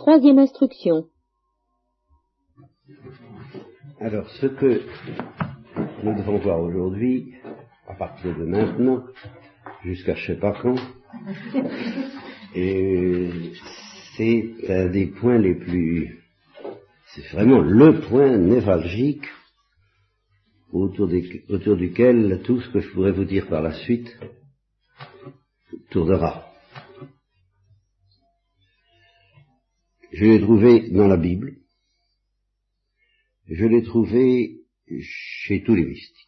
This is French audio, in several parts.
Troisième instruction. Alors, ce que nous devons voir aujourd'hui, à partir de maintenant, jusqu'à je sais pas quand, c'est un des points les plus, c'est vraiment le point névralgique autour, autour duquel tout ce que je pourrais vous dire par la suite tournera. Je l'ai trouvé dans la Bible, je l'ai trouvé chez tous les mystiques.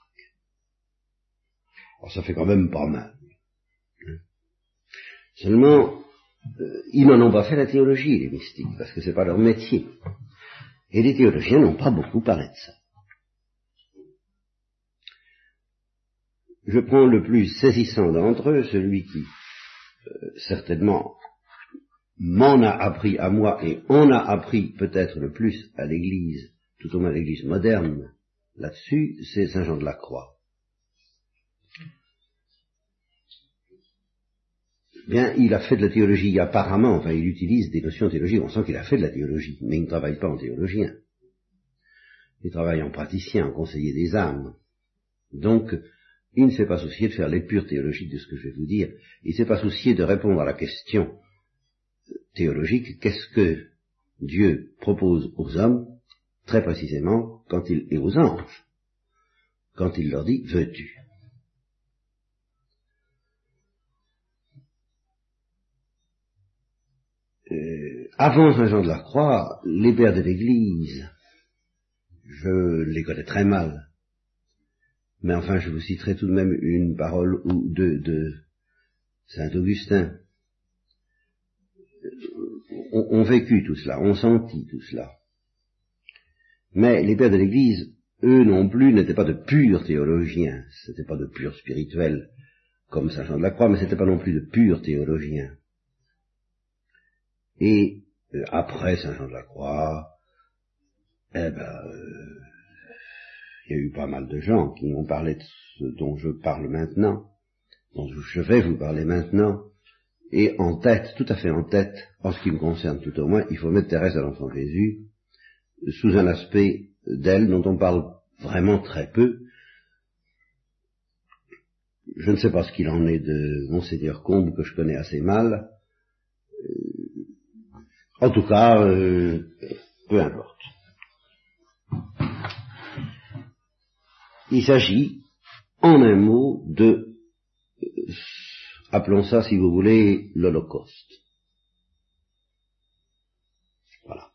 Alors ça fait quand même pas mal. Hein. Seulement, euh, ils n'en ont pas fait la théologie, les mystiques, parce que c'est pas leur métier. Et les théologiens n'ont pas beaucoup parlé de ça. Je prends le plus saisissant d'entre eux, celui qui euh, certainement m'en a appris à moi et en a appris peut-être le plus à l'Église, tout au moins l'Église moderne, là-dessus, c'est Saint Jean de la Croix. Bien, il a fait de la théologie apparemment, enfin il utilise des notions théologiques, on sent qu'il a fait de la théologie, mais il ne travaille pas en théologien. Il travaille en praticien, en conseiller des âmes. Donc, il ne s'est pas soucié de faire l'épure théologique de ce que je vais vous dire. Il ne s'est pas soucié de répondre à la question théologique, qu'est-ce que Dieu propose aux hommes, très précisément, quand il, et aux anges, quand il leur dit, veux-tu? Euh, Avant Saint Jean de la Croix, les pères de l'Église, je les connais très mal, mais enfin je vous citerai tout de même une parole ou deux de Saint Augustin, ont, vécu tout cela, ont senti tout cela. Mais les pères de l'Église, eux non plus, n'étaient pas de purs théologiens, c'était pas de purs spirituels, comme Saint Jean de la Croix, mais c'était pas non plus de purs théologiens. Et euh, après Saint Jean de la Croix, eh ben, euh, il y a eu pas mal de gens qui m'ont parlé de ce dont je parle maintenant, dont je vais vous parler maintenant, et en tête, tout à fait en tête, en ce qui me concerne tout au moins, il faut mettre Thérèse à l'enfant Jésus sous un aspect d'elle dont on parle vraiment très peu. Je ne sais pas ce qu'il en est de Monseigneur Combe, que je connais assez mal. Euh, en tout cas, euh, peu importe. Il s'agit, en un mot, de Appelons ça, si vous voulez, l'Holocauste. Voilà.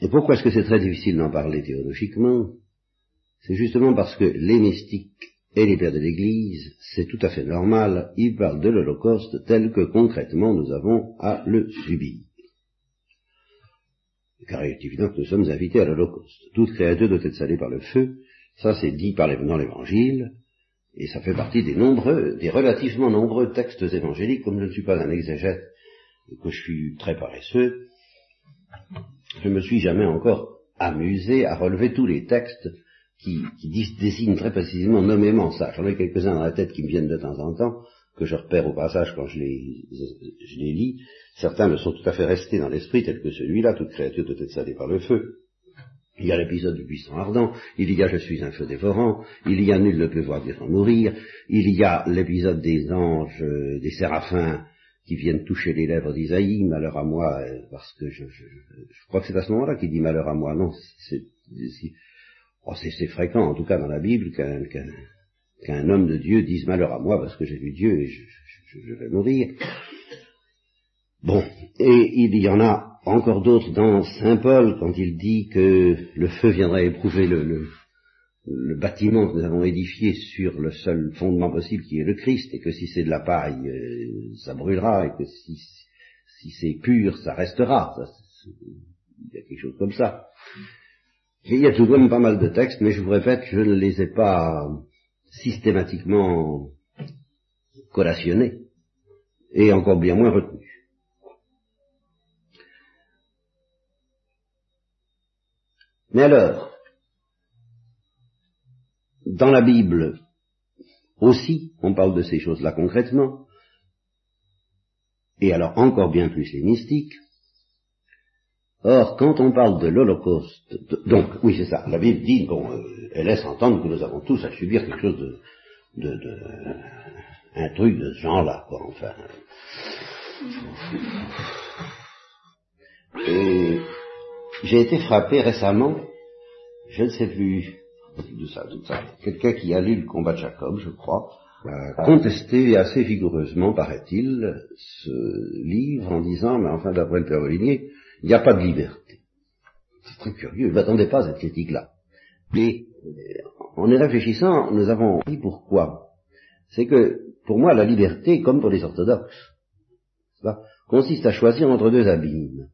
Et pourquoi est-ce que c'est très difficile d'en parler théologiquement? C'est justement parce que les mystiques et les pères de l'Église, c'est tout à fait normal, ils parlent de l'Holocauste tel que concrètement nous avons à le subir. Car il est évident que nous sommes invités à l'Holocauste. Toute créature doit être salée par le feu, ça c'est dit par les, dans l'Évangile, et ça fait partie des nombreux, des relativement nombreux textes évangéliques, comme je ne suis pas un exégète et que je suis très paresseux, je me suis jamais encore amusé à relever tous les textes qui, qui désignent très précisément, nommément ça. J'en ai quelques-uns dans la tête qui me viennent de temps en temps, que je repère au passage quand je les, je les lis. Certains me sont tout à fait restés dans l'esprit, tels que celui-là, toute créature doit être salée par le feu. Il y a l'épisode du buisson ardent, il y a Je suis un feu dévorant, il y a Nul ne peut voir Dieu sans mourir, il y a l'épisode des anges, des séraphins qui viennent toucher les lèvres d'Isaïe, malheur à moi, euh, parce que je, crois que c'est à ce moment-là qu'il dit malheur à moi, non, c'est oh, fréquent, en tout cas dans la Bible, qu'un homme de Dieu dise malheur à moi parce que j'ai vu Dieu et je vais mourir. Bon, et il y en a encore d'autres dans Saint Paul, quand il dit que le feu viendra éprouver le, bâtiment que nous avons édifié sur le seul fondement possible qui est le Christ, et que si c'est de la paille, euh, ça brûlera, et que si, si c'est pur, ça restera. il y a quelque chose comme ça. il y a tout de même pas mal de textes, mais je vous répète, je ne les ai pas systématiquement collationnés, et encore bien moins retenus. Mais alors, dans la Bible aussi, on parle de ces choses-là concrètement, et alors encore bien plus les mystiques. Or, quand on parle de l'Holocauste, donc, oui, c'est ça, la Bible dit, bon, euh, elle laisse entendre que nous avons tous à subir quelque chose de, de, de un truc de ce genre-là, quoi, enfin. Et j'ai été frappé récemment, je ne sais plus, de ça, tout ça, quelqu'un qui a lu le combat de Jacob, je crois, a contesté assez vigoureusement, paraît-il, ce livre en disant, mais enfin, d'après le Père Olinier, il n'y a pas de liberté. C'est très curieux, je ne m'attendais pas à cette critique-là. Mais, en y réfléchissant, nous avons dit pourquoi. C'est que, pour moi, la liberté, comme pour les orthodoxes, consiste à choisir entre deux abîmes.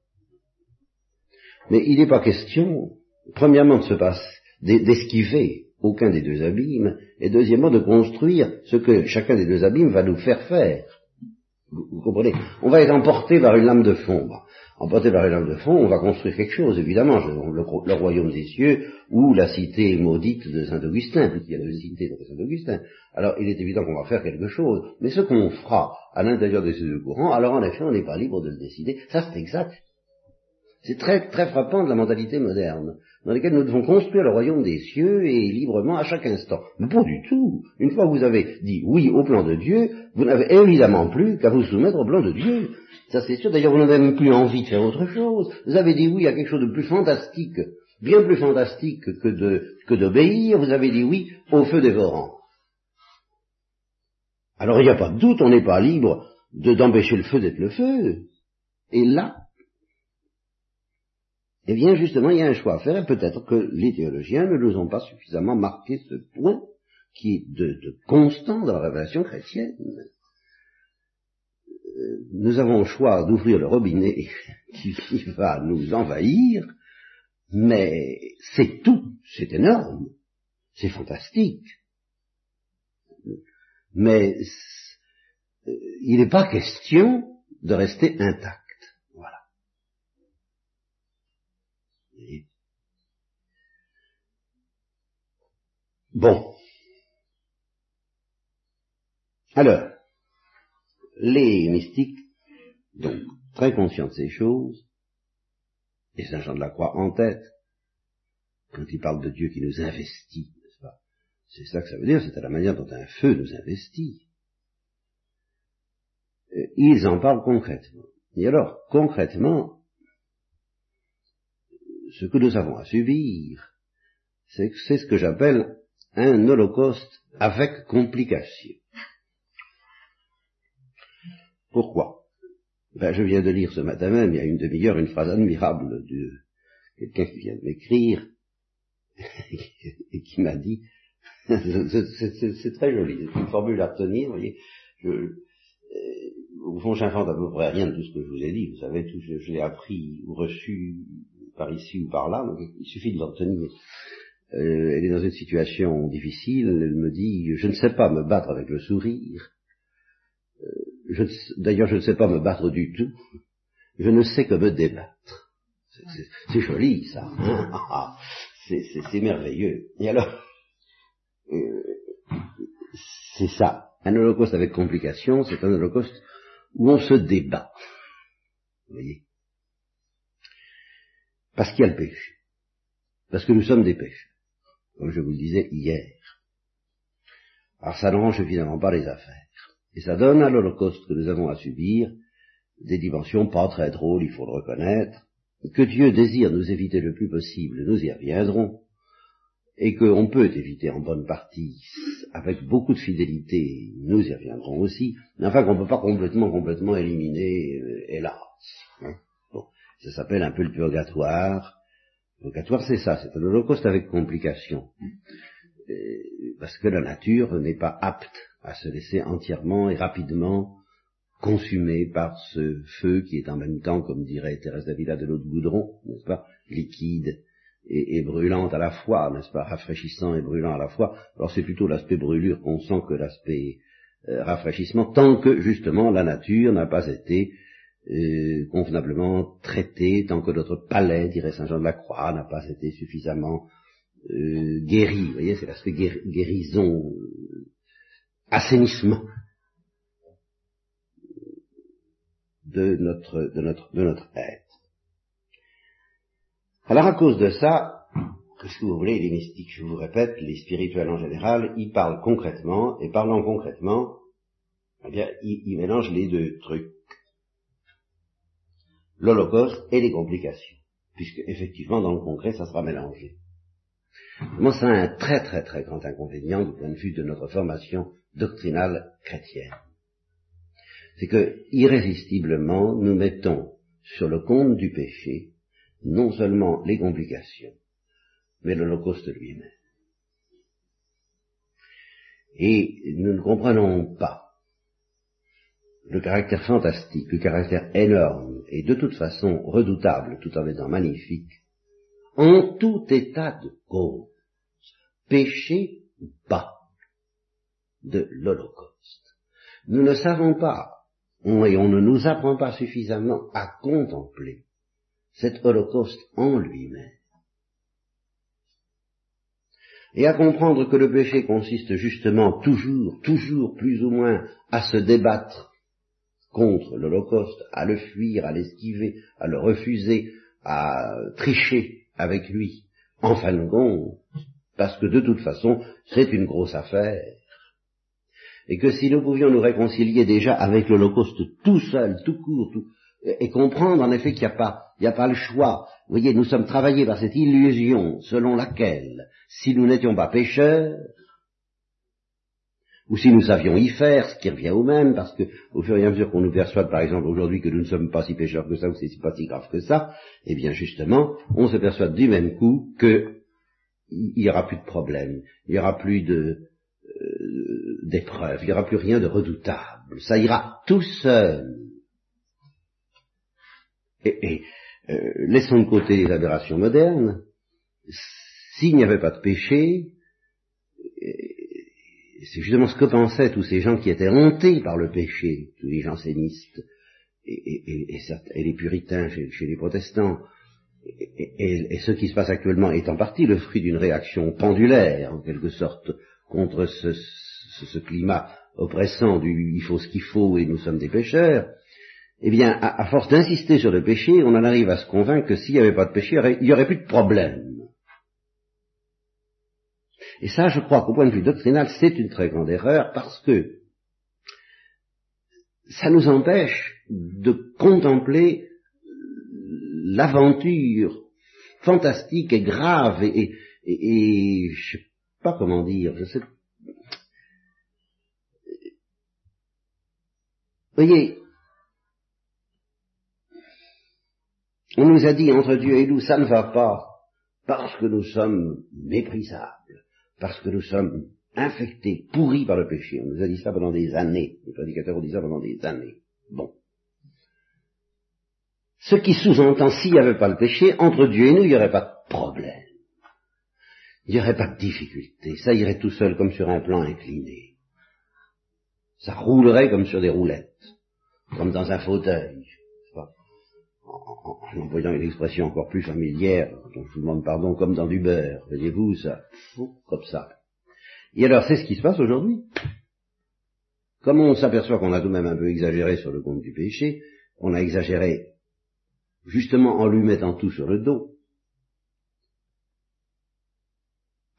Mais il n'est pas question, premièrement, de se passer, d'esquiver aucun des deux abîmes, et deuxièmement, de construire ce que chacun des deux abîmes va nous faire faire. Vous, comprenez? On va être emporté par une lame de fond. Emporté par une lame de fond, on va construire quelque chose, évidemment, le, royaume des cieux ou la cité maudite de Saint-Augustin, puisqu'il y a deux cités de Saint-Augustin. Alors, il est évident qu'on va faire quelque chose, mais ce qu'on fera à l'intérieur de ces deux courants, alors en effet, on n'est pas libre de le décider. Ça, c'est exact. C'est très, très frappant de la mentalité moderne, dans laquelle nous devons construire le royaume des cieux et librement à chaque instant. Mais pas du tout. Une fois que vous avez dit oui au plan de Dieu, vous n'avez évidemment plus qu'à vous soumettre au plan de Dieu. Ça c'est sûr. D'ailleurs, vous n'avez même plus envie de faire autre chose. Vous avez dit oui à quelque chose de plus fantastique, bien plus fantastique que de, que d'obéir. Vous avez dit oui au feu dévorant. Alors il n'y a pas de doute, on n'est pas libre de, d'empêcher le feu d'être le feu. Et là, eh bien, justement, il y a un choix à faire, et peut-être que les théologiens ne nous ont pas suffisamment marqué ce point qui est de, constant dans la révélation chrétienne. Euh, nous avons le choix d'ouvrir le robinet qui va nous envahir, mais c'est tout, c'est énorme, c'est fantastique. Mais euh, il n'est pas question de rester intact. Bon. Alors, les mystiques, donc très conscients de ces choses, et Saint Jean de la Croix en tête, quand il parle de Dieu qui nous investit, n'est-ce pas? C'est ça que ça veut dire, c'est à la manière dont un feu nous investit. Euh, ils en parlent concrètement. Et alors, concrètement, ce que nous avons à subir, c'est ce que j'appelle un holocauste avec complication. Pourquoi? Ben, Je viens de lire ce matin même, il y a une demi-heure, une phrase admirable de quelqu'un qui vient de m'écrire et qui m'a dit, c'est très joli, c'est une formule à retenir, vous voyez, je, euh, au fond j'invente à peu près rien de tout ce que je vous ai dit, vous savez, tout, je, je l'ai appris ou reçu par ici ou par là, donc il suffit de le retenir. Euh, elle est dans une situation difficile, elle me dit, je ne sais pas me battre avec le sourire, euh, d'ailleurs je ne sais pas me battre du tout, je ne sais que me débattre. C'est joli ça, hein c'est merveilleux. Et alors, euh, c'est ça, un holocauste avec complications, c'est un holocauste où on se débat. Vous voyez? Parce qu'il y a le péché. Parce que nous sommes des péchés comme je vous le disais hier. Alors ça n'arrange évidemment pas les affaires. Et ça donne à l'Holocauste que nous avons à subir des dimensions pas très drôles, il faut le reconnaître, que Dieu désire nous éviter le plus possible, nous y reviendrons, et qu'on peut éviter en bonne partie avec beaucoup de fidélité, nous y reviendrons aussi, mais enfin qu'on ne peut pas complètement, complètement éliminer, euh, hélas. Hein. Ça s'appelle un peu le purgatoire, Purgatoire, c'est ça, c'est un holocauste avec complication. Parce que la nature n'est pas apte à se laisser entièrement et rapidement consumer par ce feu qui est en même temps, comme dirait Thérèse Davila, de l'eau de goudron, n'est-ce pas, liquide et, brûlante à la fois, n'est-ce pas, rafraîchissant et brûlant à la fois. Alors c'est plutôt l'aspect brûlure qu'on sent que l'aspect euh, rafraîchissement, tant que justement la nature n'a pas été convenablement traité, tant que notre palais, dirait Saint Jean de la Croix, n'a pas été suffisamment euh, guéri. Vous voyez, c'est l'aspect guérison, euh, assainissement. de notre, de notre, de notre être. Alors à cause de ça, qu'est-ce que vous voulez, les mystiques, je vous répète, les spirituels en général, ils parlent concrètement, et parlant concrètement, eh ils mélangent les deux trucs. L'Holocauste et les complications. Puisque, effectivement, dans le concret, ça sera mélangé. Moi, c'est un très très très grand inconvénient du point de vue de notre formation doctrinale chrétienne. C'est que, irrésistiblement, nous mettons sur le compte du péché non seulement les complications, mais l'Holocauste lui-même. Et nous ne comprenons pas le caractère fantastique, le caractère énorme et de toute façon redoutable tout en étant magnifique, en tout état de cause, péché ou pas, de l'Holocauste. Nous ne savons pas, et on ne nous apprend pas suffisamment à contempler cet Holocauste en lui-même et à comprendre que le péché consiste justement toujours, toujours plus ou moins à se débattre contre l'Holocauste, à le fuir, à l'esquiver, à le refuser, à tricher avec lui, en fin de compte, parce que de toute façon, c'est une grosse affaire. Et que si nous pouvions nous réconcilier déjà avec l'Holocauste tout seul, tout court, tout, et comprendre en effet qu'il n'y a pas, n'y a pas le choix. Vous voyez, nous sommes travaillés par cette illusion selon laquelle, si nous n'étions pas pécheurs, ou si nous savions y faire, ce qui revient au même, parce que au fur et à mesure qu'on nous persuade, par exemple, aujourd'hui que nous ne sommes pas si pécheurs que ça, ou c'est pas si grave que ça, eh bien justement, on se persuade du même coup que il n'y aura plus de problème, il n'y aura plus de euh, d'épreuves, il n'y aura plus rien de redoutable, ça ira tout seul. Et, euh, laissons de côté les aberrations modernes, s'il n'y avait pas de péché, c'est justement ce que pensaient tous ces gens qui étaient hantés par le péché, tous les jansénistes et, les puritains chez, les protestants, et, ce qui se passe actuellement est en partie le fruit d'une réaction pendulaire, en quelque sorte, contre ce, climat oppressant du il faut ce qu'il faut et nous sommes des pécheurs, eh bien, à force d'insister sur le péché, on en arrive à se convaincre que s'il n'y avait pas de péché, il n'y aurait plus de problème. Et ça, je crois qu'au point de vue doctrinal, c'est une très grande erreur parce que ça nous empêche de contempler l'aventure fantastique et grave et, et, je sais pas comment dire, je sais. Voyez, on nous a dit entre Dieu et nous, ça ne va pas parce que nous sommes méprisables parce que nous sommes infectés, pourris par le péché. On nous a dit ça pendant des années. Les prédicateurs ont dit ça pendant des années. Bon. Ce qui sous-entend, s'il n'y avait pas le péché, entre Dieu et nous, il n'y aurait pas de problème. Il n'y aurait pas de difficulté. Ça irait tout seul comme sur un plan incliné. Ça roulerait comme sur des roulettes, comme dans un fauteuil. En, en, employant une expression encore plus familière, dont je vous demande pardon, comme dans du beurre, voyez-vous, ça, comme ça. Et alors, c'est ce qui se passe aujourd'hui. Comme on s'aperçoit qu'on a tout de même un peu exagéré sur le compte du péché, on a exagéré justement en lui mettant tout sur le dos.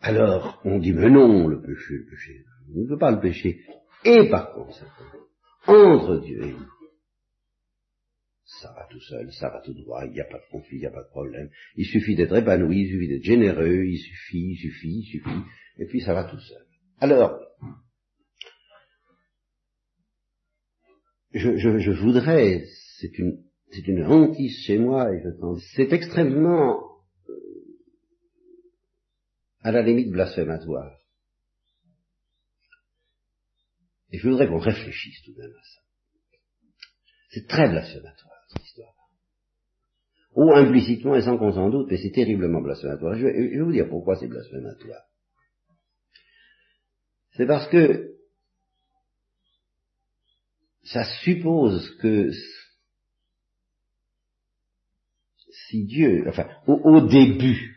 Alors, on dit, mais non, le péché, le péché, on ne peut pas le péché. Et par conséquent, entre Dieu et nous, ça va tout seul, ça va tout droit, il n'y a pas de conflit, il n'y a pas de problème. Il suffit d'être épanoui, il suffit d'être généreux, il suffit, il suffit, il suffit, et puis ça va tout seul. Alors, je, voudrais, c'est une, c'est hantise chez moi, et je c'est extrêmement, euh, à la limite blasphématoire. Et je voudrais qu'on réfléchisse tout de même à ça. C'est très blasphématoire. Ou implicitement et sans qu'on s'en doute, mais c'est terriblement blasphématoire. Je vais, vous dire pourquoi c'est blasphématoire. C'est parce que ça suppose que si Dieu, enfin, au, au, début,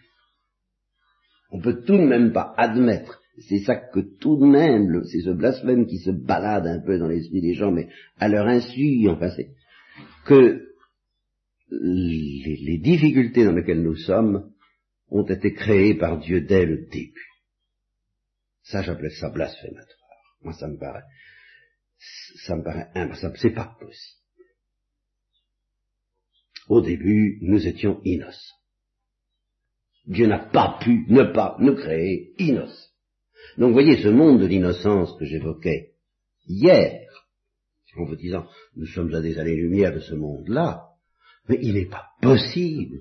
on peut tout de même pas admettre, c'est ça que tout de même, c'est ce blasphème qui se balade un peu dans l'esprit des gens, mais à leur insu, enfin, c'est, que les, difficultés dans lesquelles nous sommes ont été créées par Dieu dès le début. Ça, j'appelais ça blasphématoire. Moi, ça me paraît, ça me paraît impossible. C'est pas possible. Au début, nous étions innocents. Dieu n'a pas pu ne pas nous créer innocents. Donc, voyez, ce monde de l'innocence que j'évoquais hier, en vous disant, nous sommes à des années-lumière de ce monde-là, mais il n'est pas possible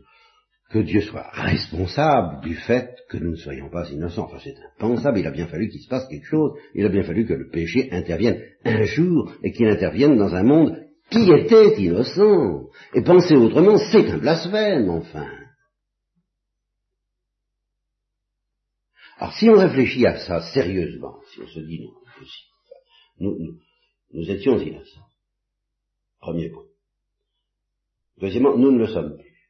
que Dieu soit responsable du fait que nous ne soyons pas innocents. Enfin, c'est impensable, il a bien fallu qu'il se passe quelque chose, il a bien fallu que le péché intervienne un jour et qu'il intervienne dans un monde qui était innocent. Et penser autrement, c'est un blasphème, enfin. Alors si on réfléchit à ça sérieusement, si on se dit non, nous, nous, nous étions innocents. Premier point. Deuxièmement, nous ne le sommes plus.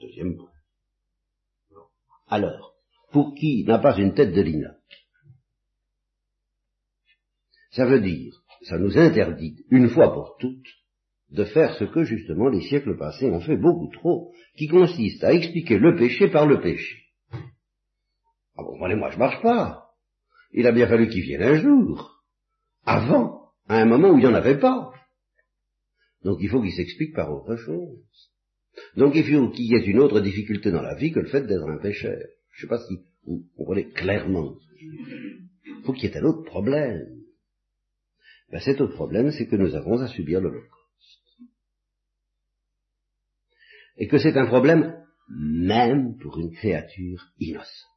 Deuxième point. Alors, pour qui n'a pas une tête de linotte Ça veut dire, ça nous interdit, une fois pour toutes, de faire ce que justement les siècles passés ont fait beaucoup trop, qui consiste à expliquer le péché par le péché. Ah bon, moi je marche pas. Il a bien fallu qu'il vienne un jour, avant, à un moment où il n'y en avait pas. Donc il faut qu'il s'explique par autre chose. Donc il faut qu'il y ait une autre difficulté dans la vie que le fait d'être un pécheur. Je ne sais pas si vous comprenez clairement. Il faut qu'il y ait un autre problème. Ben, cet autre problème, c'est que nous avons à subir l'Holocauste. Et que c'est un problème même pour une créature innocente.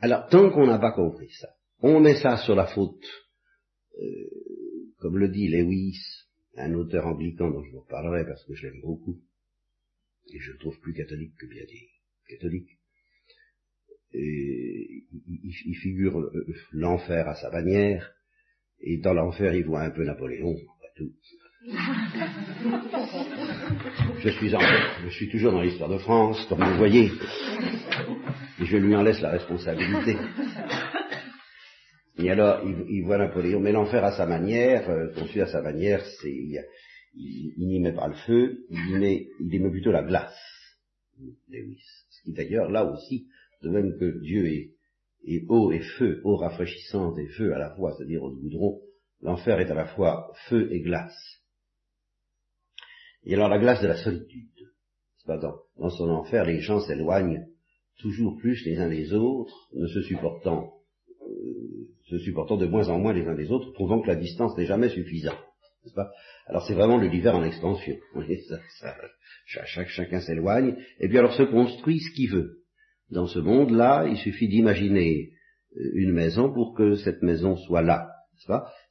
Alors, tant qu'on n'a pas compris ça, on met ça sur la faute, euh, comme le dit Lewis, un auteur anglican dont je vous parlerai parce que je l'aime beaucoup, et je le trouve plus catholique que bien dit catholique. Et il, figure l'enfer à sa manière, et dans l'enfer il voit un peu Napoléon, pas tout. Je suis, en, je suis toujours dans l'histoire de France, comme vous voyez, et je lui en laisse la responsabilité. Et alors, il, voit Napoléon, mais l'enfer à sa manière, euh, conçu à sa manière, c'est, il, n'y met pas le feu, il met, il plutôt la glace. Lewis. Ce qui d'ailleurs, là aussi, de même que Dieu est, eau et feu, eau rafraîchissante et feu à la fois, c'est-à-dire au goudron, l'enfer est à la fois feu et glace. Et alors la glace de la solitude. Dans, dans son enfer, les gens s'éloignent toujours plus les uns des autres, ne se supportant se supportant de moins en moins les uns des autres, trouvant que la distance n'est jamais suffisante. Pas? Alors c'est vraiment l'univers en extension. chacun s'éloigne, et puis alors se construit ce qu'il veut. Dans ce monde-là, il suffit d'imaginer euh, une maison pour que cette maison soit là.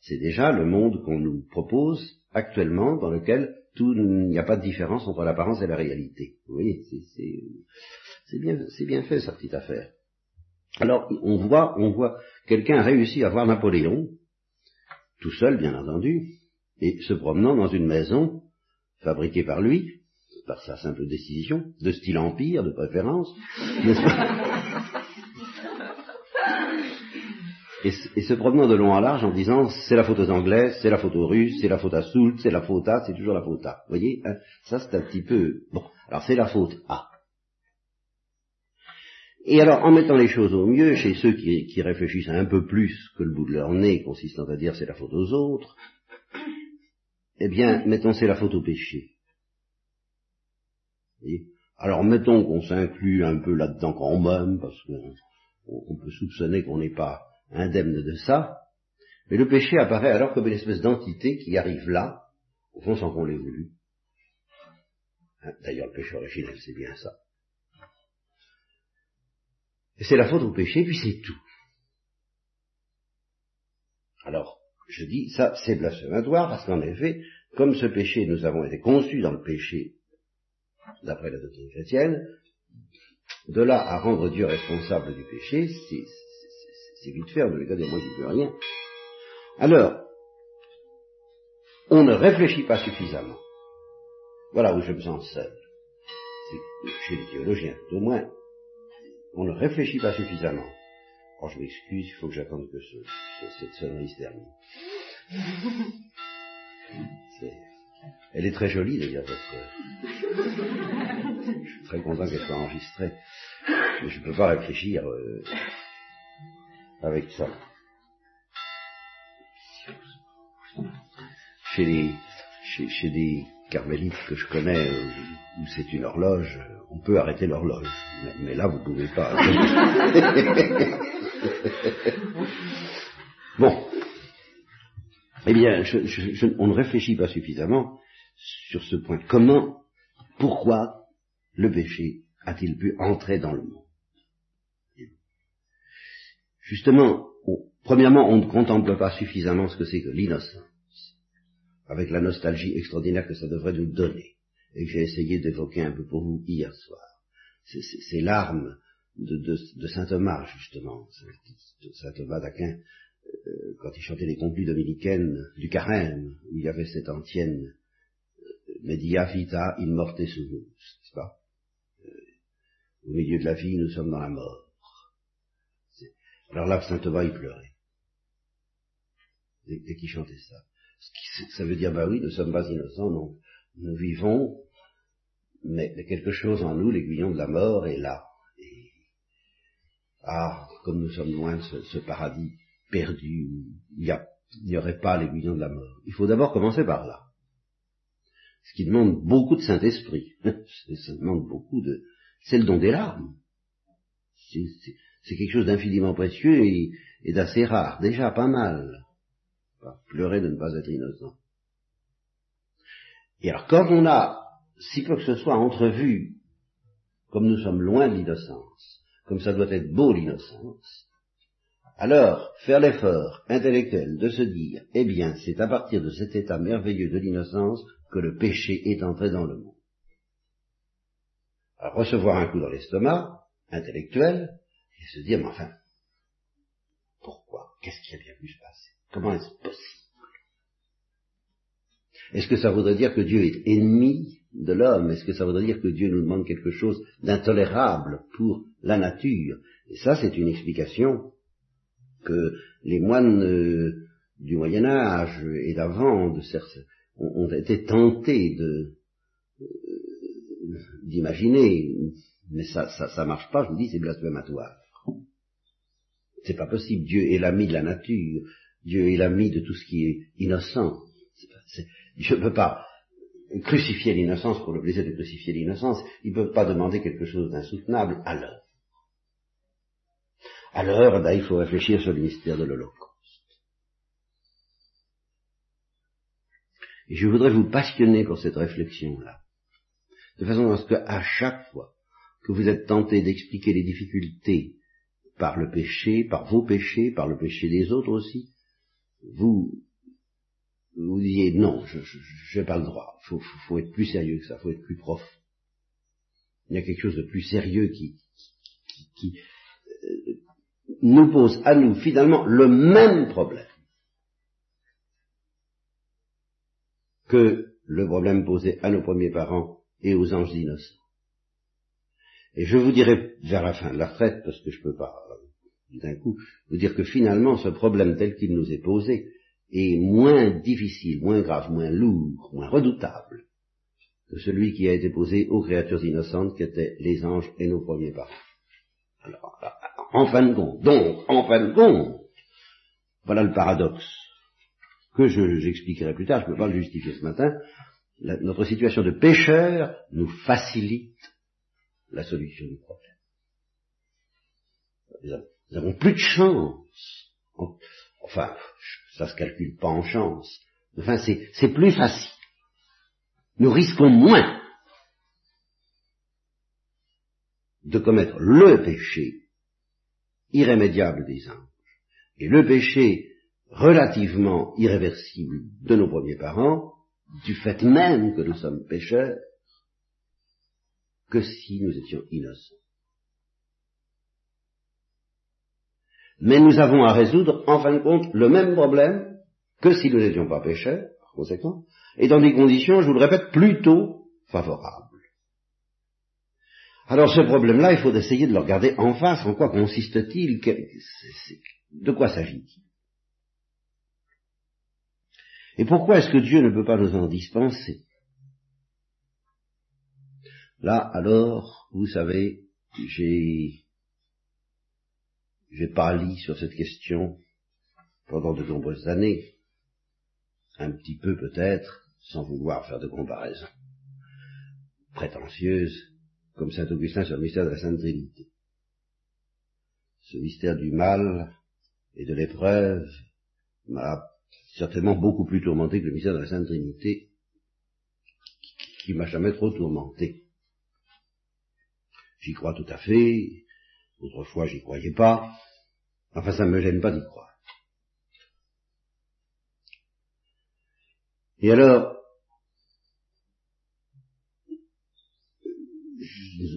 C'est déjà le monde qu'on nous propose actuellement, dans lequel tout, il n'y a pas de différence entre l'apparence et la réalité. Vous c'est bien, bien fait, sa petite affaire. Alors, on voit, on voit quelqu'un réussi à voir Napoléon, tout seul, bien entendu, et se promenant dans une maison fabriquée par lui, par sa simple décision, de style empire, de préférence, et, se promenant de long en large en disant c'est la faute aux Anglais, c'est la faute aux Russes, c'est la faute à Soult, c'est la faute à, c'est toujours la faute à. Vous voyez, hein, ça c'est un petit peu... Bon, alors c'est la faute à. Et alors, en mettant les choses au mieux, chez ceux qui, réfléchissent un peu plus que le bout de leur nez, consistant à dire c'est la faute aux autres, eh bien, mettons c'est la faute au péché. alors, mettons qu'on s'inclut un peu là-dedans quand même, parce qu'on peut soupçonner qu'on n'est pas indemne de ça, mais le péché apparaît alors comme une espèce d'entité qui arrive là, au fond sans qu'on l'ait voulu. Hein, d'ailleurs, le péché originel, c'est bien ça. C'est la faute au péché, puis c'est tout. Alors, je dis, ça, c'est blasphématoire, parce qu'en effet, comme ce péché, nous avons été conçus dans le péché, d'après la doctrine chrétienne, de là à rendre Dieu responsable du péché, c'est vite fait, on ne cas dire, moi je ne rien. Alors, on ne réfléchit pas suffisamment. Voilà où je me sens seul. C'est chez les théologiens, au moins on ne réfléchit pas suffisamment. Oh, je m'excuse, il faut que j'attende que ce, cette sonnerie se termine. Elle est très jolie d'ailleurs, votre... Je suis très content qu'elle soit enregistrée. Mais je ne peux pas réfléchir euh, avec ça. Chez, chez des carmélites que je connais, euh, où c'est une horloge, on peut arrêter l'horloge. Mais, mais là, vous ne pouvez pas. bon. Eh bien, je, je, je, on ne réfléchit pas suffisamment sur ce point. Comment, pourquoi le péché a-t-il pu entrer dans le monde? Justement, on, premièrement, on ne contemple pas suffisamment ce que c'est que l'innocence, avec la nostalgie extraordinaire que ça devrait nous donner, et que j'ai essayé d'évoquer un peu pour vous hier soir. C'est l'arme de, de, de, saint Thomas, justement, saint Thomas d'Aquin, euh, quand il chantait les complis dominicaines du carême, où il y avait cette antienne euh, Media vita in morte sumus, n'est-ce pas? Euh, Au milieu de la vie, nous sommes dans la mort. Alors là, saint Thomas, il pleurait. Dès, dès qu'il chantait ça. Ça veut dire, bah oui, nous sommes pas innocents, donc nous vivons, mais, quelque chose en nous, l'aiguillon de la mort est là. Et, ah, comme nous sommes loin de ce, paradis perdu, il n'y aurait pas l'aiguillon de la mort. Il faut d'abord commencer par là. Ce qui demande beaucoup de Saint-Esprit. Ça demande beaucoup de... C'est le don des larmes. C'est quelque chose d'infiniment précieux et d'assez rare. Déjà pas mal. Pleurer de ne pas être innocent. Et alors quand on a, si peu que ce soit, entrevu, comme nous sommes loin de l'innocence, comme ça doit être beau l'innocence, alors, faire l'effort intellectuel de se dire, eh bien, c'est à partir de cet état merveilleux de l'innocence que le péché est entré dans le monde. Alors, recevoir un coup dans l'estomac, intellectuel, et se dire, mais enfin, pourquoi? Qu'est-ce qui a bien pu se passer? Comment est-ce possible? Est-ce que ça voudrait dire que Dieu est ennemi de l'homme? Est-ce que ça voudrait dire que Dieu nous demande quelque chose d'intolérable pour la nature? Et ça, c'est une explication que les moines euh, du Moyen Âge et d'avant ont, été tentés euh, d'imaginer, mais ça, ça, ça marche pas. Je vous dis, c'est blasphématoire. C'est pas possible. Dieu est l'ami de la nature. Dieu est l'ami de tout ce qui est innocent. Dieu ne peut pas crucifier l'innocence pour le plaisir de crucifier l'innocence. Il ne peut pas demander quelque chose d'insoutenable alors alors ben, il faut réfléchir sur le mystère de l'Holocauste. Et je voudrais vous passionner pour cette réflexion-là, de façon à ce qu'à chaque fois que vous êtes tenté d'expliquer les difficultés par le péché, par vos péchés, par le péché des autres aussi, vous vous disiez non, je n'ai pas le droit, il faut, faut, faut, être plus sérieux que ça, faut être plus profond. Il y a quelque chose de plus sérieux qui, qui, qui nous pose à nous finalement le même problème que le problème posé à nos premiers parents et aux anges innocents. Et je vous dirai vers la fin de la retraite, parce que je ne peux pas d'un coup vous dire que finalement ce problème tel qu'il nous est posé est moins difficile, moins grave, moins lourd, moins redoutable que celui qui a été posé aux créatures innocentes qui étaient les anges et nos premiers parents. Alors, en fin de compte. Donc, en fin de compte, voilà le paradoxe que j'expliquerai plus tard, je ne peux pas le justifier ce matin. Notre situation de pécheur nous facilite la solution du problème. Nous avons plus de chance. Enfin, ça se calcule pas en chance. Enfin, c'est plus facile. Nous risquons moins de commettre le péché irrémédiable des anges, et le péché relativement irréversible de nos premiers parents, du fait même que nous sommes pécheurs, que si nous étions innocents. Mais nous avons à résoudre, en fin de compte, le même problème que si nous n'étions pas pécheurs, par conséquent, et dans des conditions, je vous le répète, plutôt favorables. Alors ce problème-là, il faut essayer de le regarder en face. En quoi consiste-t-il? De quoi s'agit-il? Et pourquoi est-ce que Dieu ne peut pas nous en dispenser? Là, alors, vous savez, j'ai, j'ai pâli sur cette question pendant de nombreuses années, un petit peu peut-être, sans vouloir faire de comparaison prétentieuse, comme saint Augustin sur le mystère de la Sainte Trinité. Ce mystère du mal et de l'épreuve m'a certainement beaucoup plus tourmenté que le mystère de la Sainte Trinité, qui m'a jamais trop tourmenté. J'y crois tout à fait, autrefois j'y croyais pas, enfin ça ne me gêne pas d'y croire. Et alors,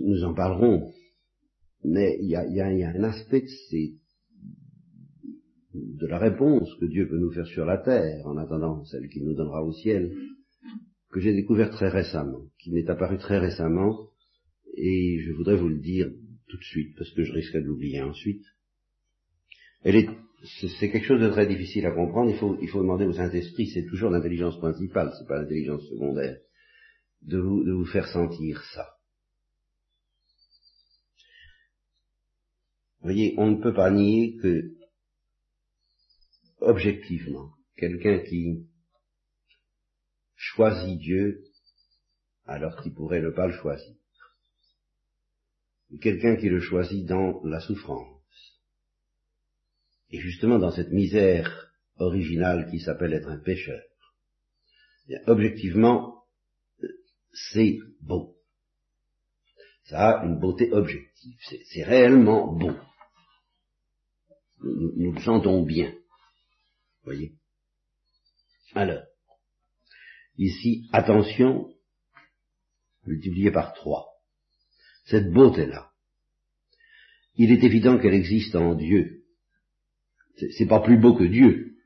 nous en parlerons, mais il y a, un aspect de, de la réponse que Dieu peut nous faire sur la terre, en attendant celle qu'il nous donnera au ciel, que j'ai découvert très récemment, qui m'est apparu très récemment, et je voudrais vous le dire tout de suite, parce que je risquerais de l'oublier ensuite. Elle est, c'est quelque chose de très difficile à comprendre, il faut, il faut demander au Saint-Esprit, c'est toujours l'intelligence principale, c'est pas l'intelligence secondaire, de vous, de vous faire sentir ça. Vous voyez, on ne peut pas nier que, objectivement, quelqu'un qui choisit Dieu alors qu'il pourrait ne pas le choisir, quelqu'un qui le choisit dans la souffrance, et justement dans cette misère originale qui s'appelle être un pécheur, objectivement, c'est beau. Ça a une beauté objective, c'est réellement beau nous, le sentons bien. Voyez? Alors, ici, attention, multiplié par trois. Cette beauté-là, il est évident qu'elle existe en Dieu. C'est pas plus beau que Dieu.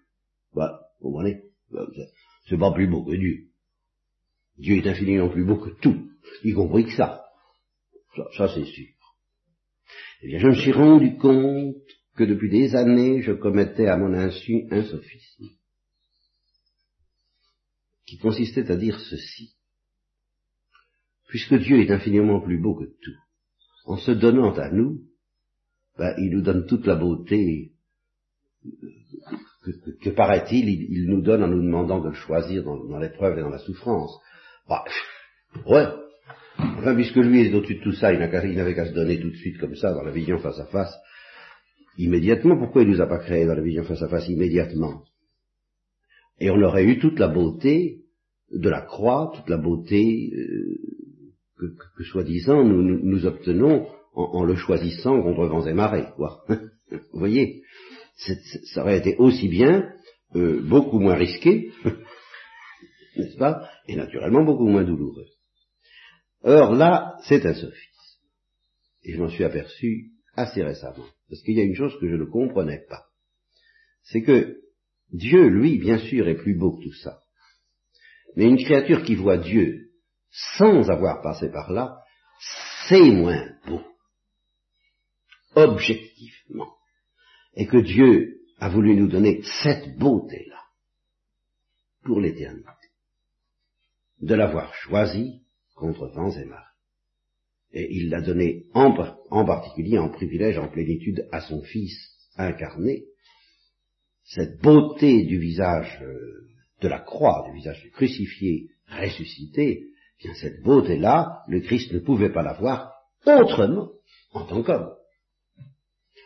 Voilà, vous comprenez? C'est pas plus beau que Dieu. Dieu est infiniment plus beau que tout, y compris que ça. Ça, ça c'est sûr. Eh bien, je me suis rendu compte que depuis des années je commettais à mon insu un sophisme, qui consistait à dire ceci. Puisque Dieu est infiniment plus beau que tout, en se donnant à nous, ben, il nous donne toute la beauté que, paraît-il, il, nous donne en nous demandant de le choisir dans, l'épreuve et dans la souffrance. Bah, ouais. Enfin, puisque lui est au-dessus de tout ça, il n'avait qu'à se donner tout de suite comme ça, dans la vision face à face, immédiatement. Pourquoi il nous a pas créés dans la vision face à face immédiatement? Et on aurait eu toute la beauté de la croix, toute la beauté euh, que, que, soi-disant nous, nous, obtenons en, le choisissant contre vents et marées, quoi. Vous voyez? Ça aurait été aussi bien, euh, beaucoup moins risqué, n'est-ce pas Et naturellement beaucoup moins douloureux. Or là, c'est un sophisme. Et je m'en suis aperçu assez récemment. Parce qu'il y a une chose que je ne comprenais pas. C'est que Dieu, lui, bien sûr, est plus beau que tout ça. Mais une créature qui voit Dieu sans avoir passé par là, c'est moins beau. Objectivement. Et que Dieu a voulu nous donner cette beauté-là pour l'éternité. De l'avoir choisi contre vents et marées et il l'a donné en, particulier en privilège, en plénitude à son Fils incarné, cette beauté du visage euh, de la croix, du visage du crucifié ressuscité, eh bien cette beauté-là, le Christ ne pouvait pas l'avoir autrement en tant qu'homme.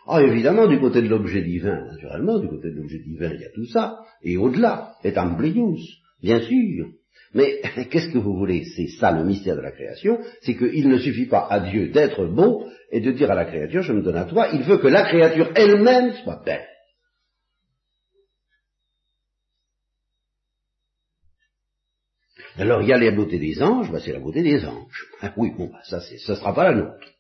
Ah, évidemment, du côté de l'objet divin, naturellement, du côté de l'objet divin, il y a tout ça, et au-delà, est amblius, bien sûr, mais qu'est-ce que vous voulez? C'est ça le mystère de la création, c'est qu'il ne suffit pas à Dieu d'être beau et de dire à la créature, je me donne à toi, il veut que la créature elle-même soit belle. Alors il y a la beauté des anges, bah, c'est la beauté des anges. Oui, bon, bah, ça ça sera pas la nôtre.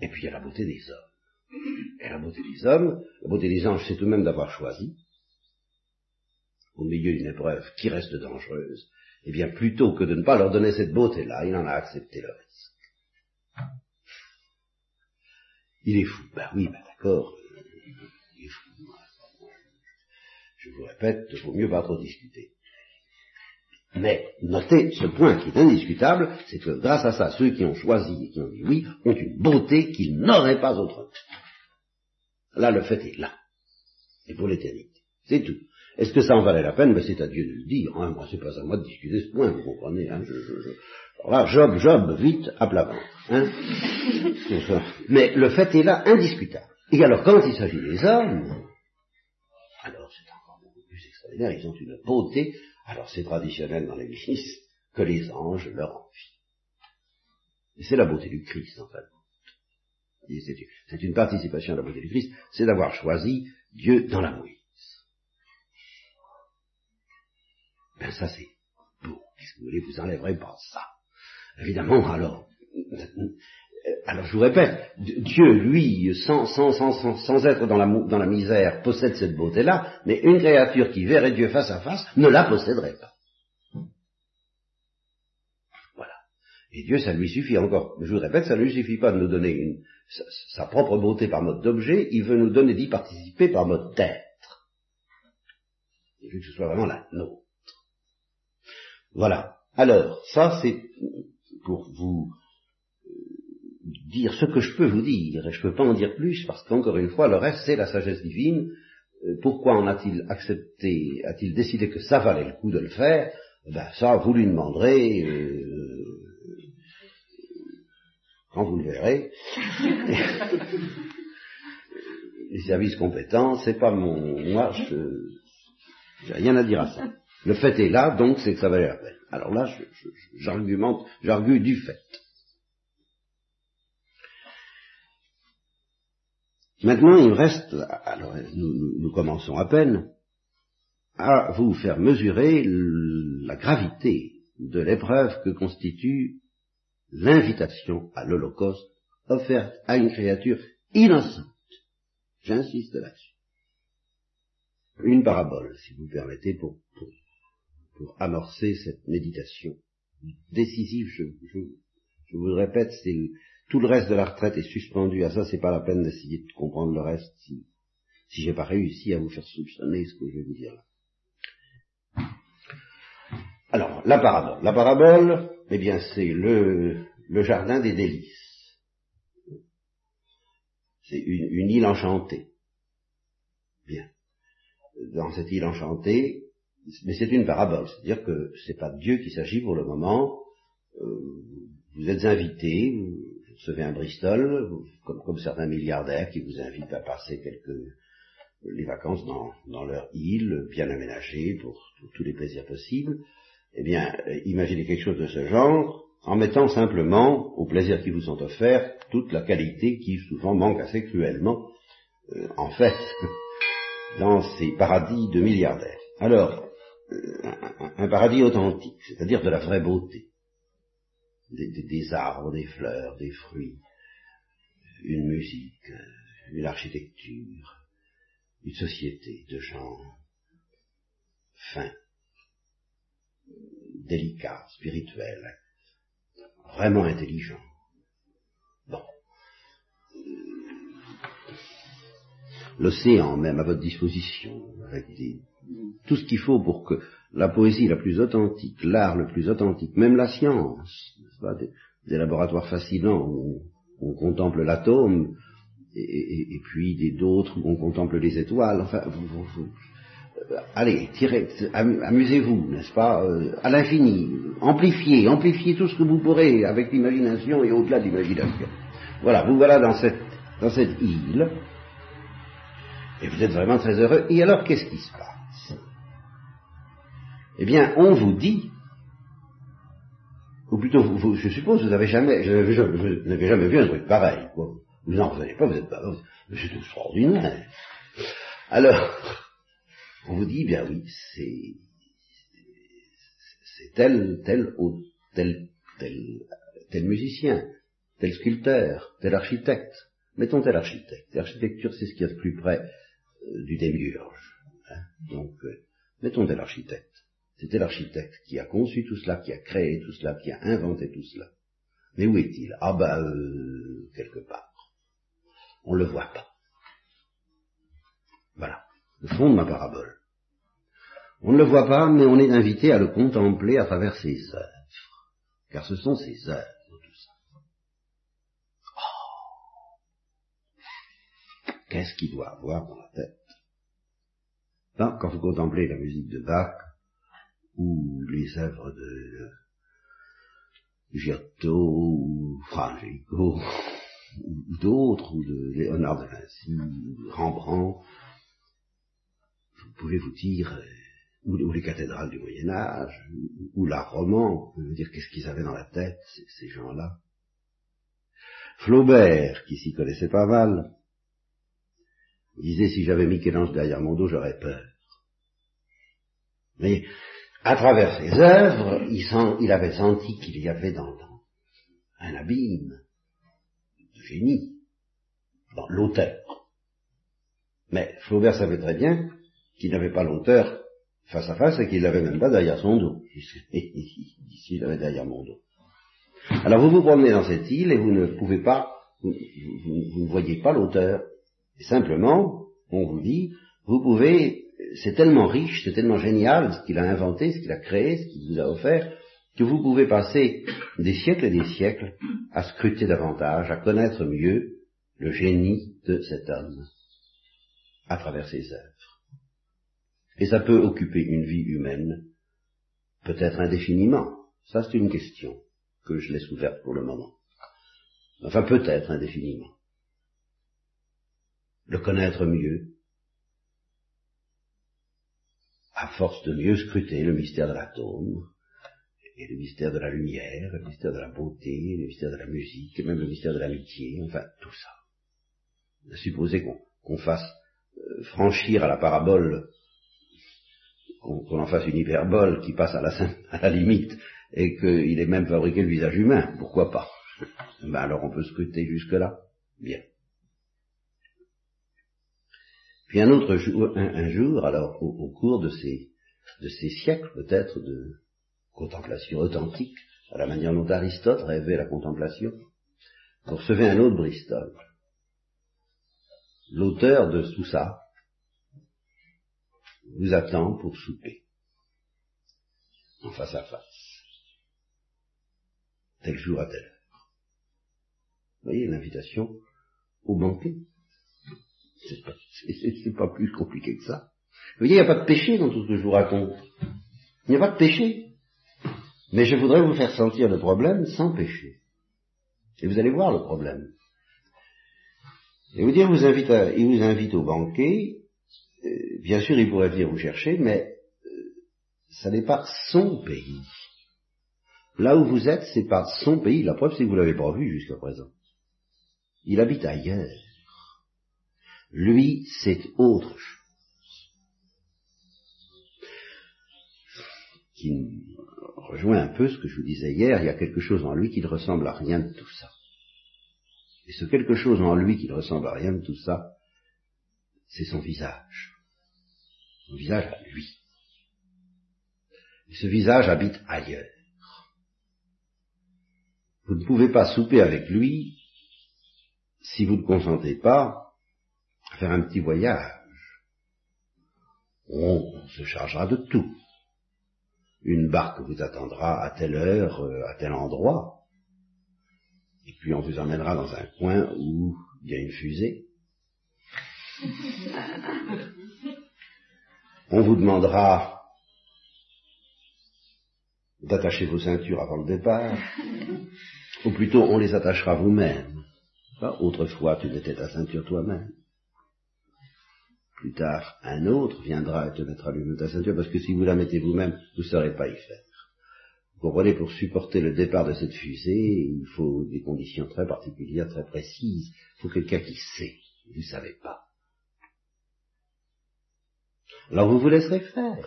Et puis il y a la beauté des hommes. Et la beauté des hommes, la beauté des anges, c'est tout de même d'avoir choisi au milieu d'une épreuve qui reste dangereuse, eh bien, plutôt que de ne pas leur donner cette beauté-là, il en a accepté le risque. Il est fou. Ben oui, ben d'accord, il est fou. Je vous répète, il vaut mieux pas trop discuter. Mais notez ce point qui est indiscutable, c'est que grâce à ça, ceux qui ont choisi et qui ont dit oui ont une beauté qu'ils n'auraient pas autrement. Là, le fait est là. Et pour l'éternité. C'est tout. Est-ce que ça en valait la peine? Mais c'est à Dieu de le dire. Hein. Moi, c'est pas à moi de discuter ce point, vous comprenez. Hein. Alors là, Job, Job, vite, à plat ventre. Hein. Mais le fait est là, indiscutable. Et alors, quand il s'agit des hommes, alors c'est encore beaucoup plus extraordinaire. Ils ont une beauté. Alors, c'est traditionnel dans l'Église que les anges leur envient. C'est la beauté du Christ, en fait. C'est une participation à la beauté du Christ, c'est d'avoir choisi Dieu dans la Moïse. Ben ça c'est beau. Qu'est-ce que vous voulez, vous enlèverez pas ça. Évidemment, alors, alors je vous répète, Dieu, lui, sans, être dans la, misère, possède cette beauté-là, mais une créature qui verrait Dieu face à face ne la posséderait pas. Voilà. Et Dieu, ça lui suffit encore. Je vous répète, ça ne lui suffit pas de nous donner sa, propre beauté par mode d'objet, il veut nous donner d'y participer par mode d'être. Veut que ce soit vraiment la nôtre. Voilà. Alors, ça c'est pour vous euh, dire ce que je peux vous dire, et je ne peux pas en dire plus, parce qu'encore une fois, le reste c'est la sagesse divine. Euh, pourquoi en a-t-il accepté, a-t-il décidé que ça valait le coup de le faire? Ben ça, vous lui demanderez euh, quand vous le verrez. Les services compétents, c'est pas mon, moi, je, j'ai rien à dire à ça. Le fait est là, donc c'est que ça valait la peine. Alors là, j'argumente, j'argue du fait. Maintenant, il me reste, alors nous, commençons à peine, à vous faire mesurer la gravité de l'épreuve que constitue l'invitation à l'Holocauste offerte à une créature innocente. J'insiste là-dessus. Une parabole, si vous permettez, pour, amorcer cette méditation décisive. Je, je, je vous le répète, c'est tout le reste de la retraite est suspendu à ça. C'est pas la peine d'essayer de comprendre le reste si si j'ai pas réussi à vous faire soupçonner ce que je vais vous dire là. Alors, la parabole. La parabole, eh bien, c'est le, le jardin des délices. C'est une, une île enchantée. Bien. Dans cette île enchantée, mais c'est une parabole, c'est-à-dire que c'est pas Dieu qui s'agit pour le moment. Euh, vous êtes invité, recevez un Bristol, comme, certains milliardaires qui vous invitent à passer quelques les vacances dans, dans leur île, bien aménagée pour, tous les plaisirs possibles. Eh bien, euh, imaginez quelque chose de ce genre, en mettant simplement aux plaisirs qui vous sont offerts toute la qualité qui souvent manque assez cruellement, euh, en fait, dans ces paradis de milliardaires. Alors, un paradis authentique, c'est-à-dire de la vraie beauté. Des, arbres, des fleurs, des fruits, une musique, une architecture, une société de gens fins, délicats, spirituels, vraiment intelligents. Bon. L'océan même à votre disposition, avec tout ce qu'il faut pour que la poésie la plus authentique, l'art le plus authentique, même la science, pas, des, laboratoires fascinants où on, contemple l'atome, et, puis d'autres où on contemple les étoiles, enfin, euh, allez, tirez, amusez-vous, n'est-ce pas, euh, à l'infini, amplifiez, amplifiez tout ce que vous pourrez avec l'imagination et au-delà de l'imagination. Voilà, vous voilà dans cette île, et vous êtes vraiment très heureux, et alors qu'est-ce qui se passe? Eh bien, on vous dit, ou plutôt, vous, je suppose, vous n'avez jamais, vous n'avez jamais vu un truc pareil, quoi. Vous n'avez pas, vous êtes pas, c'est extraordinaire. Alors, on vous dit, bien oui, c'est, c'est tel, tel, tel, tel, tel musicien, tel sculpteur, tel architecte. Mettons tel architecte. L'architecture, c'est ce qui est le plus près du démiurge. Hein. Donc, euh, mettons tel architecte. C'était l'architecte qui a conçu tout cela, qui a créé tout cela, qui a inventé tout cela. Mais où est-il? Ah ben, euh, quelque part. On ne le voit pas. Voilà, le fond de ma parabole. On ne le voit pas, mais on est invité à le contempler à travers ses œuvres, car ce sont ses œuvres, tout ça. Oh Qu'est-ce qu'il doit avoir dans la tête Quand vous contemplez la musique de Bach, ou les œuvres de Giotto, ou Frangélico, ou d'autres, ou de Léonard de Vinci, ou Rembrandt, vous pouvez vous dire, ou, les cathédrales du Moyen Âge, ou, l'art roman, vous pouvez vous dire qu'est-ce qu'ils avaient dans la tête, ces, gens-là. Flaubert, qui s'y connaissait pas mal, disait si j'avais Michel-Ange derrière mon dos, j'aurais peur. Mais à travers ses œuvres, il, il avait senti qu'il y avait dans, un abîme de génie, dans l'auteur. Mais Flaubert savait très bien qu'il n'avait pas l'auteur face à face et qu'il l'avait même pas derrière son dos. Ici, il l'avait derrière mon dos. Alors vous vous promenez dans cette île et vous ne pouvez pas, vous, vous ne voyez pas l'auteur. Simplement, on vous dit, vous pouvez, c'est tellement riche, c'est tellement génial ce qu'il a inventé, ce qu'il a créé, ce qu'il vous a offert, que vous pouvez passer des siècles et des siècles à scruter davantage, à connaître mieux le génie de cet homme à travers ses œuvres. Et ça peut occuper une vie humaine, peut-être indéfiniment. Ça, c'est une question que je laisse ouverte pour le moment. Enfin, peut-être indéfiniment. Le connaître mieux, à force de mieux scruter le mystère de l'atome, et le mystère de la lumière, le mystère de la beauté, le mystère de la musique, et même le mystère de l'amitié, enfin, tout ça. Supposer qu'on fasse euh, franchir à la parabole qu'on en fasse une hyperbole qui passe à la, à la limite et qu'il ait même fabriqué le visage humain, pourquoi pas? Ben Alors on peut scruter jusque-là. Bien. Puis un autre jour, un, jour alors au, cours de ces, siècles peut-être de contemplation authentique, à la manière dont Aristote rêvait la contemplation, on recevait un autre Bristol, l'auteur de tout ça, vous attend pour souper, en face à face, tel jour à telle heure. Vous voyez l'invitation au banquet. C'est pas, pas plus compliqué que ça. Vous voyez, il n'y a pas de péché dans tout ce que je vous raconte. Il n'y a pas de péché. Mais je voudrais vous faire sentir le problème sans péché. Et vous allez voir le problème. Et vous dire, il vous invite au banquet, euh, bien sûr, il pourrait venir vous chercher, mais euh, ça n'est pas son pays. Là où vous êtes, c'est pas son pays. La preuve, c'est que vous l'avez pas vu jusqu'à présent. Il habite ailleurs. Lui, c'est autre chose. Qui rejoint un peu ce que je vous disais hier, il y a quelque chose en lui qui ne ressemble à rien de tout ça. Et ce quelque chose en lui qui ne ressemble à rien de tout ça, c'est son visage. Son visage à lui. Et ce visage habite ailleurs. Vous ne pouvez pas souper avec lui si vous ne consentez pas faire un petit voyage. On se chargera de tout. Une barque vous attendra à telle heure, euh, à tel endroit, et puis on vous emmènera dans un coin où il y a une fusée, on vous demandera d'attacher vos ceintures avant le départ, ou plutôt on les attachera vous-même. Autrefois, tu mettais ta ceinture toi-même. Plus tard, un autre viendra et te mettra lui-même ta ceinture, parce que si vous la mettez vous-même, vous ne saurez pas y faire. Vous comprenez, pour supporter le départ de cette fusée, il faut des conditions très particulières, très précises. Il faut quelqu'un qui sait. Vous ne savez pas. Alors vous vous laisserez faire.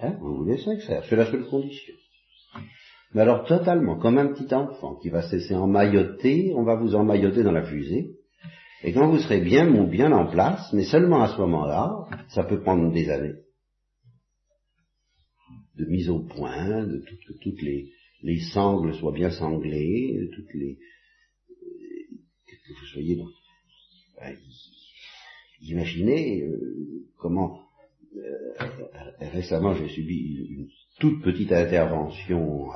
Hein, vous vous laisserez faire. C'est la seule condition. Mais alors totalement, comme un petit enfant qui va cesser emmailloter, on va vous emmailloter dans la fusée. Et quand vous serez bien ou bien en place, mais seulement à ce moment-là, ça peut prendre des années. De mise au point, de que toutes les, les sangles soient bien sanglées, de toutes les que vous soyez ben, imaginez euh, comment euh, récemment, j'ai subi une toute petite intervention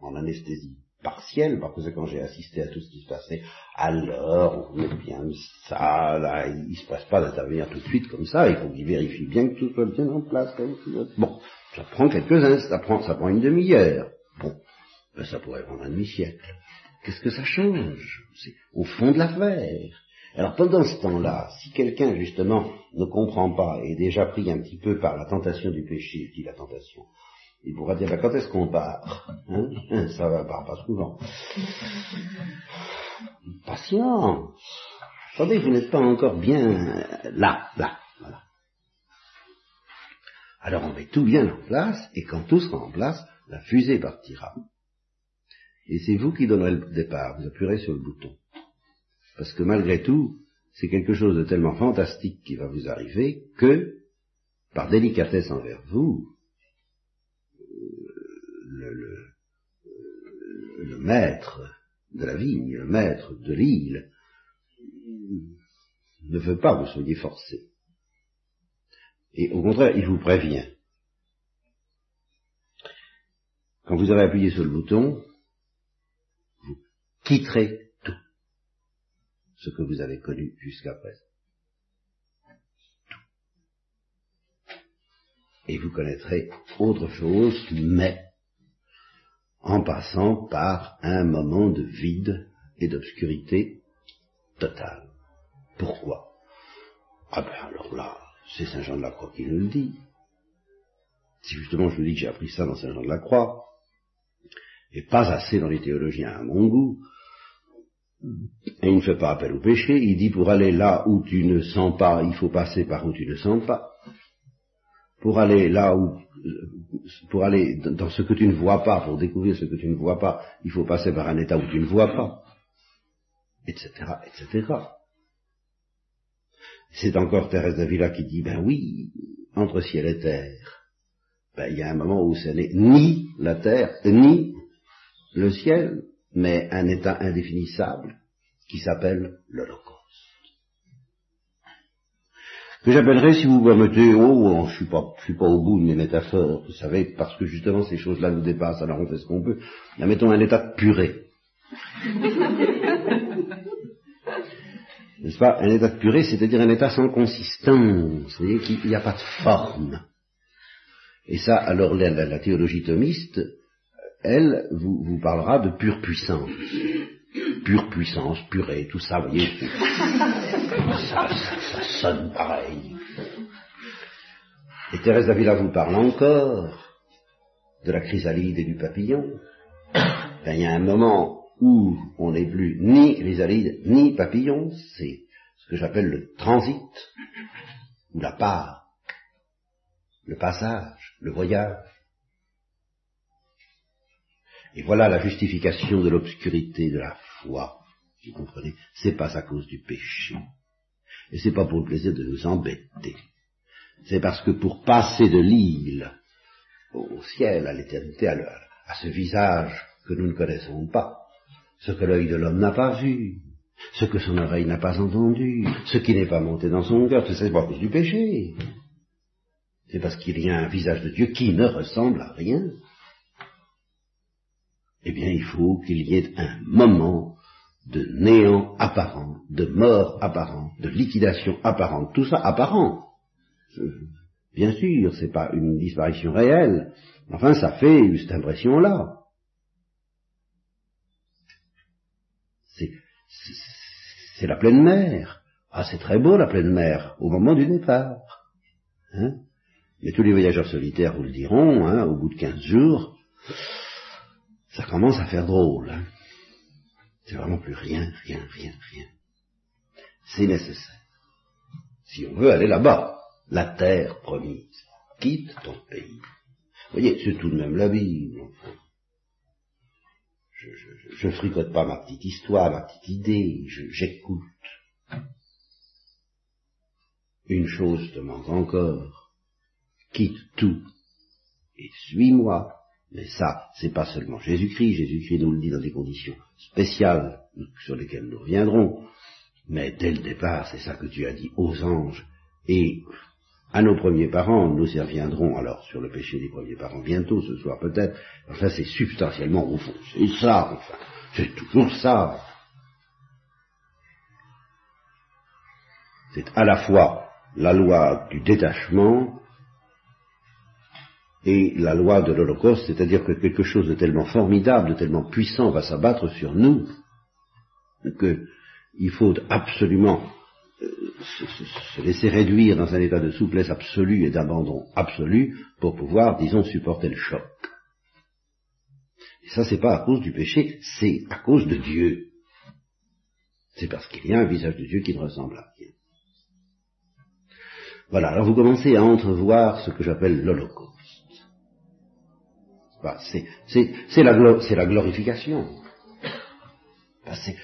en anesthésie partielle, parce que quand j'ai assisté à tout ce qui se passait, alors, on met bien ça, là, il se passe pas d'intervenir tout de suite comme ça, il faut qu'il vérifie bien que tout soit bien en place. Bon, ça prend quelques instants, ça prend, ça prend une demi-heure. Bon, ben, ça pourrait prendre un demi-siècle. Qu'est-ce que ça change? C'est au fond de l'affaire. Alors pendant ce temps-là, si quelqu'un justement ne comprend pas et est déjà pris un petit peu par la tentation du péché, dit la tentation, il pourra dire, bah, quand est-ce qu'on part hein? Ça va part pas souvent. Patience. Attendez, vous n'êtes pas encore bien là, là, voilà. Alors on met tout bien en place, et quand tout sera en place, la fusée partira. Et c'est vous qui donnerez le départ, vous appuierez sur le bouton. Parce que malgré tout, c'est quelque chose de tellement fantastique qui va vous arriver que, par délicatesse envers vous, le, le, maître de la vigne, le maître de l'île, ne veut pas que vous soyez forcés. Et au contraire, il vous prévient. Quand vous avez appuyé sur le bouton, vous quitterez tout ce que vous avez connu jusqu'à présent. Tout. Et vous connaîtrez autre chose, mais en passant par un moment de vide et d'obscurité totale. Pourquoi? Ah ben alors là, c'est Saint Jean de la Croix qui nous le dit. Si justement je vous dis que j'ai appris ça dans Saint Jean de la Croix, et pas assez dans les théologiens à mon goût, et il ne fait pas appel au péché, il dit pour aller là où tu ne sens pas, il faut passer par où tu ne sens pas. Pour aller là où, pour aller dans ce que tu ne vois pas, pour découvrir ce que tu ne vois pas, il faut passer par un état où tu ne vois pas, etc., etc. C'est encore Thérèse d'Avila qui dit, ben oui, entre ciel et terre, ben il y a un moment où ce n'est ni la terre, ni le ciel, mais un état indéfinissable qui s'appelle l'Holocauste. Que j'appellerai, si vous permettez, oh, je suis pas, je suis pas au bout de mes métaphores, vous savez, parce que justement ces choses-là nous dépassent, alors on fait ce qu'on peut. Là, mettons un état de purée. N'est-ce pas? Un état de purée, c'est-à-dire un état sans consistance, voyez, qu'il n'y a pas de forme. Et ça, alors la, la théologie thomiste, elle, vous, vous parlera de pure puissance. Pure puissance, purée, tout ça, vous voyez, ça, ça, sonne pareil. Et Thérèse d'Avila vous parle encore de la chrysalide et du papillon. Ben, il y a un moment où on n'est plus ni chrysalide ni papillon, c'est ce que j'appelle le transit, ou la part, le passage, le voyage. Et voilà la justification de l'obscurité de la Vous comprenez C'est pas à cause du péché. Et c'est pas pour le plaisir de nous embêter. C'est parce que pour passer de l'île au ciel, à l'éternité, à, ce visage que nous ne connaissons pas, ce que l'œil de l'homme n'a pas vu, ce que son oreille n'a pas entendu, ce qui n'est pas monté dans son cœur, c'est pas à cause du péché. C'est parce qu'il y a un visage de Dieu qui ne ressemble à rien eh bien il faut qu'il y ait un moment de néant apparent, de mort apparente, de liquidation apparente, tout ça apparent. Bien sûr, c'est pas une disparition réelle, enfin ça fait cette impression-là. C'est la pleine mer. Ah, c'est très beau la pleine mer, au moment du départ. Hein? Mais tous les voyageurs solitaires vous le diront, hein, au bout de quinze jours, ça commence à faire drôle. Hein. C'est vraiment plus rien, rien, rien, rien. C'est nécessaire. Si on veut aller là-bas, la terre promise, quitte ton pays. Vous voyez, c'est tout de même la Bible. Je, ne fricote pas ma petite histoire, ma petite idée, j'écoute. Une chose te manque encore. Quitte tout et suis-moi. Mais ça, c'est pas seulement Jésus-Christ. Jésus-Christ nous le dit dans des conditions spéciales sur lesquelles nous reviendrons. Mais dès le départ, c'est ça que tu as dit aux anges et à nos premiers parents, nous y reviendrons alors sur le péché des premiers parents bientôt, ce soir peut-être, enfin c'est substantiellement au fond, c'est ça, enfin, c'est toujours ça. C'est à la fois la loi du détachement et la loi de l'Holocauste, c'est-à-dire que quelque chose de tellement formidable, de tellement puissant va s'abattre sur nous, qu'il faut absolument se, laisser réduire dans un état de souplesse absolue et d'abandon absolu pour pouvoir, disons, supporter le choc. Et ça, c'est pas à cause du péché, c'est à cause de Dieu. C'est parce qu'il y a un visage de Dieu qui ne ressemble à rien. Voilà, alors vous commencez à entrevoir ce que j'appelle l'Holocauste. C'est la, glorification.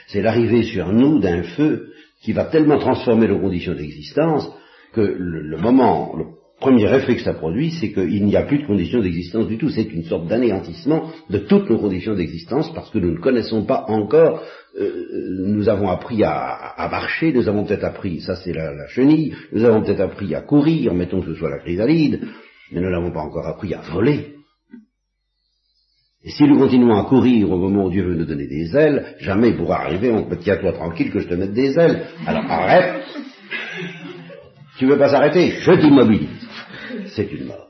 C'est l'arrivée sur nous d'un feu qui va tellement transformer nos conditions d'existence que le, moment, le premier effet que ça produit, c'est qu'il n'y a plus de conditions d'existence du tout. C'est une sorte d'anéantissement de toutes nos conditions d'existence parce que nous ne connaissons pas encore, euh, nous avons appris à, marcher, nous avons peut-être appris, ça c'est la, la, chenille, nous avons peut-être appris à courir, mettons que ce soit la chrysalide, mais nous n'avons pas encore appris à voler. Et si nous continuons à courir au moment où Dieu veut nous donner des ailes, jamais il pourra arriver, on peut tiens-toi tranquille que je te mette des ailes. Alors arrête. Tu veux pas s'arrêter? Je t'immobilise. C'est une mort.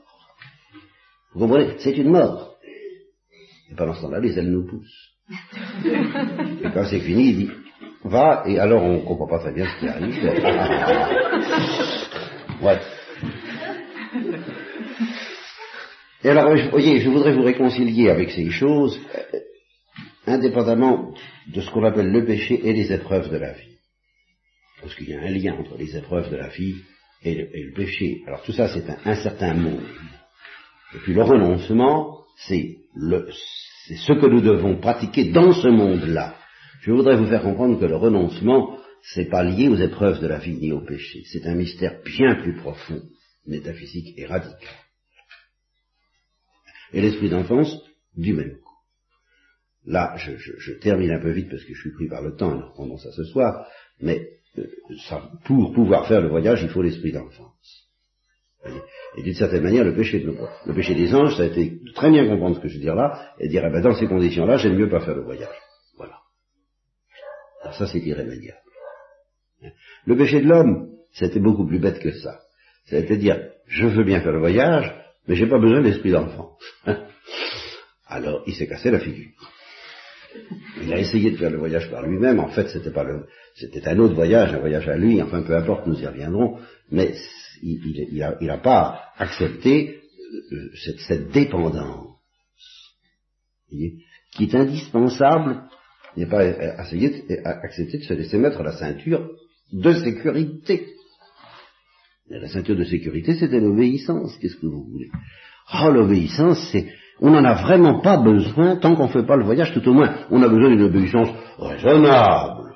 Vous comprenez? C'est une mort. Et pendant ce temps-là, les ailes nous poussent. Et quand c'est fini, il dit, va, et alors on comprend pas très bien ce qui arrive. Et alors, vous voyez, je voudrais vous réconcilier avec ces choses, euh, indépendamment de ce qu'on appelle le péché et les épreuves de la vie. Parce qu'il y a un lien entre les épreuves de la vie et le, péché. Alors tout ça, c'est un, certain monde. Et puis le renoncement, c'est ce que nous devons pratiquer dans ce monde-là. Je voudrais vous faire comprendre que le renoncement, c'est pas lié aux épreuves de la vie ni au péché. C'est un mystère bien plus profond, métaphysique et radical et l'esprit d'enfance du même coup. Là, je, termine un peu vite parce que je suis pris par le temps nous reprendrons ça ce soir, mais euh, pour pouvoir faire le voyage, il faut l'esprit d'enfance. Et d'une certaine manière, le péché, de, le péché des anges, ça a été très bien comprendre ce que je veux dire là, et dire, eh ben, dans ces conditions-là, j'aime mieux pas faire le voyage. Voilà. Alors ça, c'est irrémédiable. Le péché de l'homme, c'était beaucoup plus bête que ça. C'est-à-dire, je veux bien faire le voyage, mais j'ai pas besoin d'esprit d'enfant. Alors, il s'est cassé la figure. Il a essayé de faire le voyage par lui-même. En fait, c'était pas le, c'était un autre voyage, un voyage à lui. Enfin, peu importe, nous y reviendrons. Mais il, il, a, pas accepté euh, cette, dépendance qui est indispensable. Il n'a pas essayé, accepté de se laisser mettre la ceinture de sécurité. La ceinture de sécurité, c'était l'obéissance. Qu'est-ce que vous voulez? Oh, l'obéissance, c'est... On n'en a vraiment pas besoin tant qu'on ne fait pas le voyage, tout au moins. On a besoin d'une obéissance raisonnable,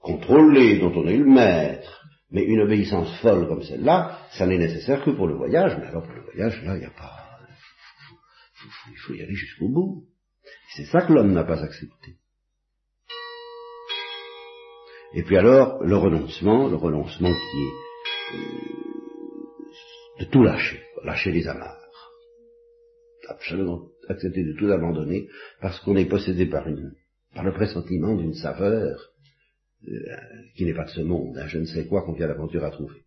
contrôlée, dont on est le maître. Mais une obéissance folle comme celle-là, ça n'est nécessaire que pour le voyage. Mais alors pour le voyage, là, il n'y a pas... Il faut y aller jusqu'au bout. C'est ça que l'homme n'a pas accepté. Et puis alors, le renoncement, le renoncement qui est de tout lâcher, lâcher les amarres. Absolument accepter de tout abandonner parce qu'on est possédé par une, par le pressentiment d'une saveur euh, qui n'est pas de ce monde, je ne sais quoi qu'on vient l'aventure à trouver.